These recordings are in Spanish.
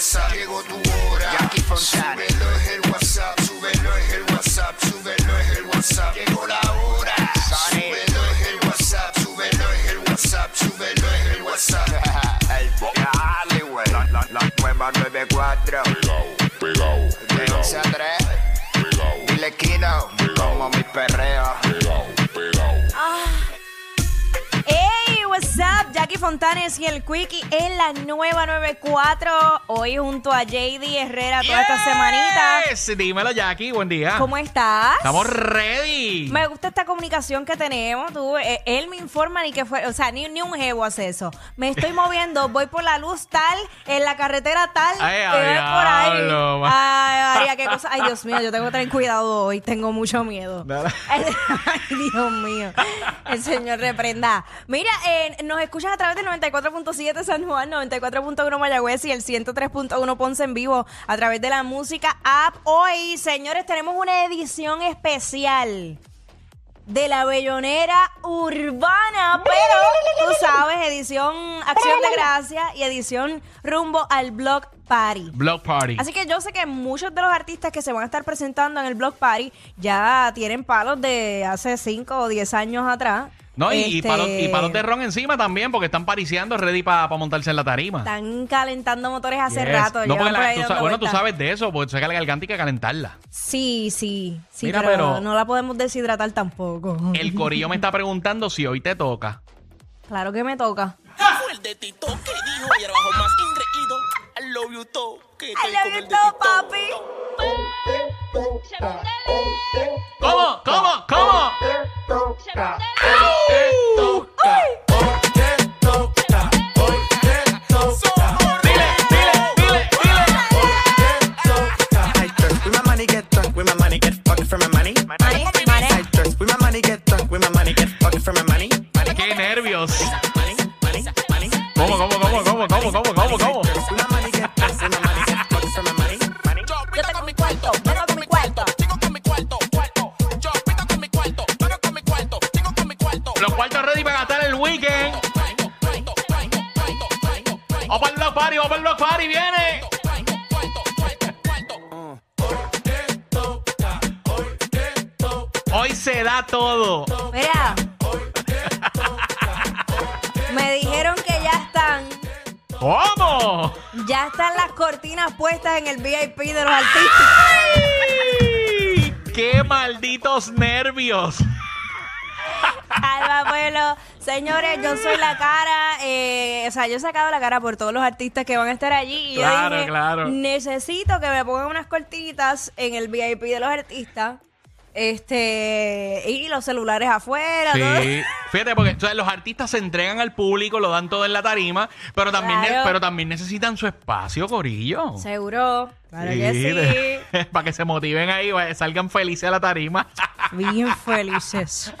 El WhatsApp, súbelo es el WhatsApp, llegó tu hora. Jackie Fontana. Súbelo es el WhatsApp, súbelo es el WhatsApp, súbelo es el WhatsApp, llegó la hora. Súbelo es el WhatsApp, súbelo es el WhatsApp, súbelo es el WhatsApp. El Dale, güey. La, la, la nueva 94. De 11 a 3. Dile Kino. Como mi perreo. Fontanes y el Quickie en la nueva 94. Hoy junto a JD Herrera toda esta semanita. Yes, Dímelo, Jackie. Buen día. ¿Cómo estás? Estamos ready. Me gusta esta comunicación que tenemos. Tú, eh, él me informa ni que fue, o sea, ni, ni un jevo hace eso. Me estoy moviendo, voy por la luz tal, en la carretera tal, Ay, voy por ahí. Ay, María, qué cosa. Ay, Dios mío, yo tengo que tener cuidado hoy, tengo mucho miedo. Ay, Dios mío. El Señor reprenda. Mira, eh, nos escuchas a través del 94.7 San Juan, 94.1 Mayagüez y el 103.1 Ponce en vivo a través de la música app. Hoy, señores, tenemos una edición especial de la Bellonera Urbana, pero tú sabes, edición Acción de Gracia y edición rumbo al Block Party. Block Party. Así que yo sé que muchos de los artistas que se van a estar presentando en el Block Party ya tienen palos de hace 5 o 10 años atrás. No, y, y Este, palos, y palos de ron encima también, porque están pariciando ready para montarse en la tarima. Están calentando motores hace Yes. rato. No, porque la- tú sa- bueno, tú sabes de eso, porque que la garganta hay que calentarla. Sí, sí, sí, Mira, pero, pero- no la podemos deshidratar tampoco. El corillo me está preguntando si hoy te toca. Claro que me toca. Fue el de Tito que dijo y era bajo más ingreído. I love you todo. Que I love you Tito. papi. ¿Cómo? ¿Cómo? ¿Cómo? Dile, Hoy se da todo. Mira. Me dijeron que ya están, ¿Cómo? ya están las cortinas puestas en el VIP de los artistas. ¡Ay! ¡Qué malditos nervios! Alba Pueblo. Señores, yo soy la cara, eh, o sea, yo he sacado la cara por todos los artistas que van a estar allí. Y yo Claro, dije, claro. necesito que me pongan unas cortitas en el VIP de los artistas. Este, y los celulares afuera. todo. Sí. Fíjate, porque o sea, los artistas se entregan al público, lo dan todo en la tarima, pero también, Claro. pero también necesitan su espacio, Corillo. Seguro. Claro que sí. para que se motiven ahí, salgan felices a la tarima. Bien felices.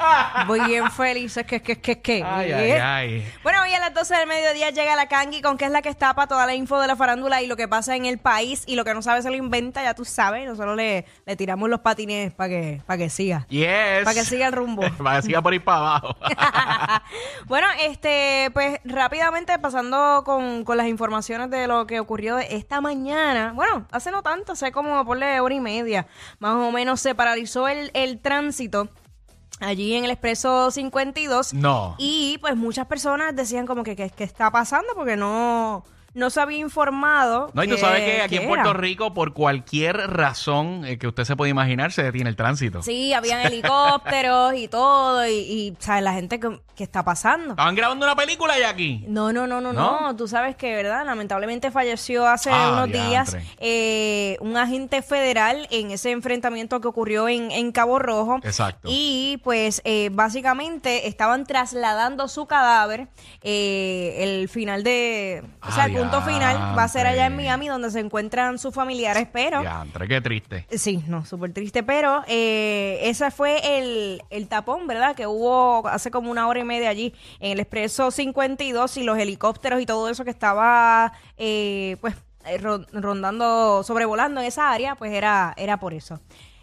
Bien felices. Que, que, que, que. Ay, ay, ay. Bueno, hoy a las 12 del mediodía llega la Kangi con que es la que está para toda la info de la farándula y lo que pasa en el país y lo que no sabe se lo inventa, ya tú sabes. Nosotros le, le tiramos los patines para que, para que siga. Yes. Para que siga el rumbo. para que siga por ir para abajo. bueno, este, pues rápidamente pasando con, con las informaciones de lo que ocurrió esta mañana. Bueno, hace no tanto, hace como por hora y media. Más o menos se paralizó el, el tránsito allí en el expreso 52. No. Y pues muchas personas decían como que qué está pasando porque no no se había informado. No, y tú que- sabes que aquí en Puerto era. Rico, por cualquier razón eh, que usted se puede imaginar, se detiene el tránsito. Sí, habían helicópteros y todo, y, y, ¿sabes? La gente que, que está pasando. Estaban grabando una película ya aquí. No, no, no, no, ¿No? no, Tú sabes que, ¿verdad? Lamentablemente falleció hace Ah, unos días diantre. eh, un agente federal en ese enfrentamiento que ocurrió en, en Cabo Rojo. Exacto. Y pues eh, básicamente estaban trasladando su cadáver. eh, el final de... O sea, el punto final va a ser allá en. Miami donde se encuentran sus familiares, pero... Diantre, qué triste. Sí, no, súper triste, pero eh, ese fue el, el tapón, ¿verdad? Que hubo hace como una hora y media allí en el Expreso 52 y los helicópteros y todo eso que estaba, eh, pues, eh, ro- rondando, sobrevolando en esa área, pues era, era por eso.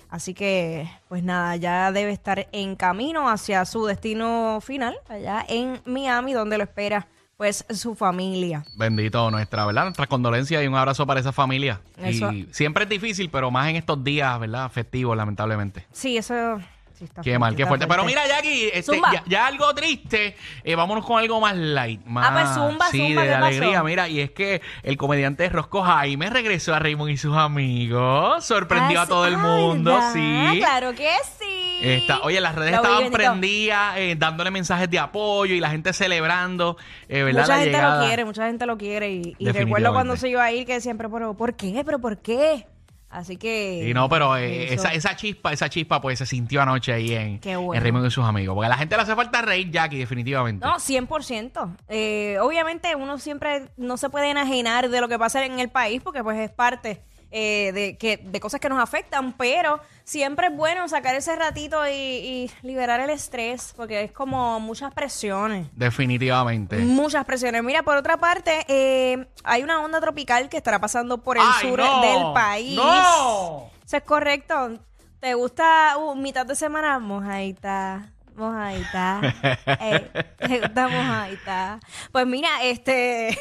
Así que, pues nada, ya debe estar en camino hacia su destino final, allá en Miami, donde lo espera, pues, su familia. Bendito nuestra, ¿verdad? Nuestras condolencias y un abrazo para esa familia. Eso. Y siempre es difícil, pero más en estos días, ¿verdad? Festivos, lamentablemente. Sí, eso... sí Qué mal, qué fuerte. Pero mira, Jackie, este, ya, ya algo triste. eh, vámonos con algo más light. Más, Ah, pues zumba, sí, zumba, de alegría. Mira, y es que el comediante Rosco Jaime regresó a Raymond y sus amigos. Sorprendió Ah, a todo sí. el Ah, mundo, ¿verdad? sí. Claro que sí. Está, oye, las redes Lo estaban prendidas, eh, dándole mensajes de apoyo y la gente celebrando, eh, ¿verdad? Mucha la gente llegada. lo quiere, mucha gente lo quiere. Y, y recuerdo cuando se iba a ir que siempre, pero ¿por qué? ¿Pero por qué? Así que. Y no, pero eh, esa, esa chispa, esa chispa, pues se sintió anoche ahí en, bueno. en Raymond y sus amigos. Porque a la gente le hace falta reír, Jackie, definitivamente. No, 100%. Eh, obviamente uno siempre no se puede enajenar de lo que pasa en el país porque pues es parte eh, de, que, de cosas que nos afectan, pero siempre es bueno sacar ese ratito y, y liberar el estrés porque es como muchas presiones. Definitivamente. Muchas presiones. Mira, por otra parte, eh, hay una onda tropical que estará pasando por el ¡Ay, sur no! del país. ¡No! Eso es correcto. ¿Te gusta uh, mitad de semana? Mojadita. Mojadita. Eh, ¿Te gusta mojadita? Pues mira, este.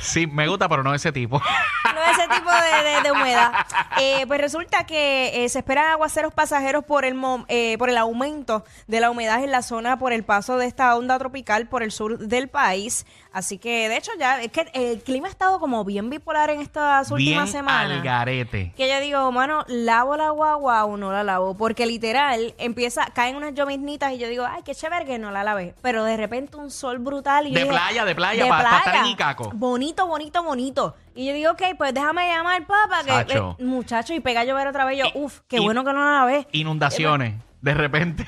Sí, me gusta, pero no ese tipo. no ese tipo de, de- de humedad. Eh, pues resulta que eh, se esperan aguaceros pasajeros por el, mom- eh, por el aumento de la humedad en la zona por el paso de esta onda tropical por el sur del país. Así que, de hecho, ya es que el clima ha estado como bien bipolar en estas Bien últimas semanas. al garete. Que yo digo, mano, ¿lavo la guagua o no la lavo? Porque literal, empieza, caen unas lloviznitas y yo digo, ay, qué chévere que no la lavé. Pero de repente un sol brutal y yo De dije, playa, de playa, pa- pa' estar en Icaco. Bonito, bonito, bonito. Y yo digo, ok, pues déjame llamar, papá, que eh, muchacho, y pega a llover otra vez. Yo, Y- uff, qué y- bueno que no la lavé. Inundaciones, de repente.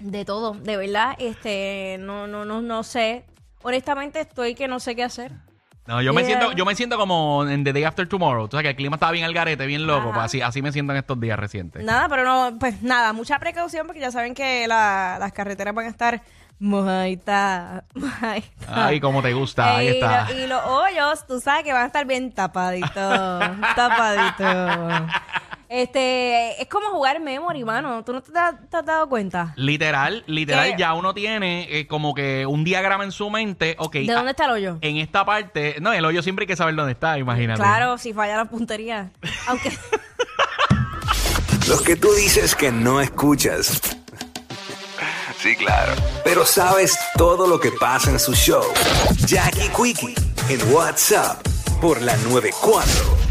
De todo, de verdad, este, no, no, no, no sé. Honestamente estoy que no sé qué hacer. No, yo me Yeah. siento, yo me siento como en The Day After Tomorrow. Tú sabes que el clima estaba bien al garete, bien loco. Ajá. Pues así, así me siento en estos días recientes. Nada, pero no, pues nada, mucha precaución porque ya saben que la- las carreteras van a estar mojaditas. Ay, como te gusta, ahí está. lo- y los hoyos, tú sabes que van a estar bien tapaditos, tapaditos. Este, es como jugar memory, mano. ¿Tú no te, has- te has dado cuenta? Literal, literal, ¿Qué? ya uno tiene eh, como que un diagrama en su mente. Ok, ¿De dónde está el hoyo? En esta parte, no, el hoyo siempre hay que saber dónde está, imagínate. Claro, si falla la puntería. Aunque Los que tú dices que no escuchas. Sí, claro. Pero sabes todo lo que pasa en su show. Jackie Quickie en WhatsApp por la 94.